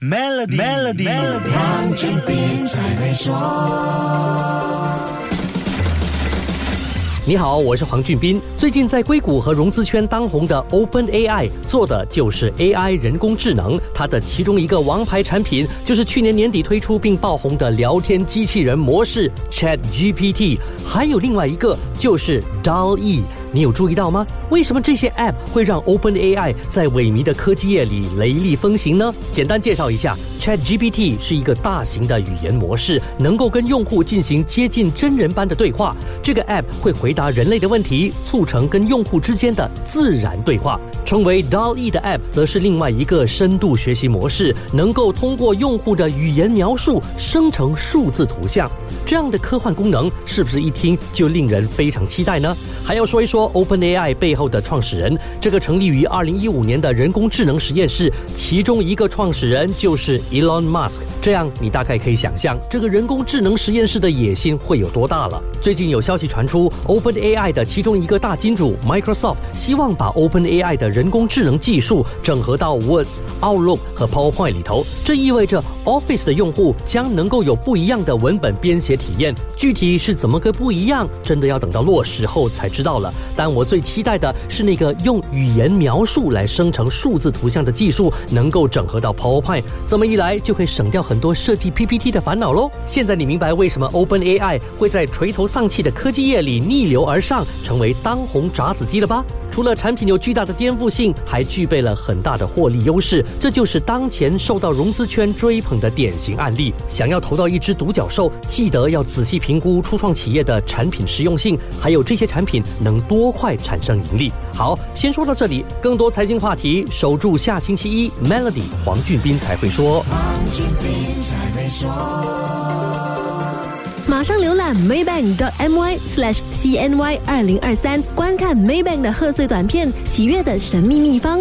Melody，Melody，黄俊斌才会说。你好，我是黄俊斌。最近在硅谷和融资圈当红的 Open AI 做的就是 AI 人工智能，它的其中一个王牌产品就是去年年底推出并爆红的聊天机器人模式 Chat GPT，还有另外一个就是 DALL-E。你有注意到吗？为什么这些 App 会让 OpenAI 在萎靡的科技业里雷厉风行呢？简单介绍一下，ChatGPT 是一个大型的语言模式，能够跟用户进行接近真人般的对话。这个 App 会回答人类的问题，促成跟用户之间的自然对话。称为 DALL-E 的 App 则是另外一个深度学习模式，能够通过用户的语言描述生成数字图像。这样的科幻功能是不是一听就令人非常期待呢？还要说一说 OpenAI 背后的创始人，这个成立于二零一五年的人工智能实验室，其中一个创始人就是 Elon Musk。这样你大概可以想象，这个人工智能实验室的野心会有多大了。最近有消息传出，OpenAI 的其中一个大金主 Microsoft 希望把 OpenAI 的人工智能技术整合到 Words、Outlook 和 PowerPoint 里头，这意味着 Office 的用户将能够有不一样的文本编写体验。具体是怎么个不一样，真的要等到落实后才知道了。但我最期待的是那个用语言描述来生成数字图像的技术能够整合到 PowerPoint，这么一来就可以省掉很多设计 PPT 的烦恼喽。现在你明白为什么 OpenAI 会在垂头丧气的科技业里逆流而上，成为当红炸子鸡了吧？除了产品有巨大的颠覆性，还具备了很大的获利优势，这就是当前受到融资圈追捧的典型案例。想要投到一只独角兽，记得要仔细评估初创企业的产品实用性，还有这些产品能多快产生盈利。好，先说到这里，更多财经话题，守住下星期一 Melody 黄俊斌才会说。黄俊斌才会说。马上浏览 maybank.my/cny 二零二三，观看 Maybank 的贺岁短片《喜悦的神秘秘方》。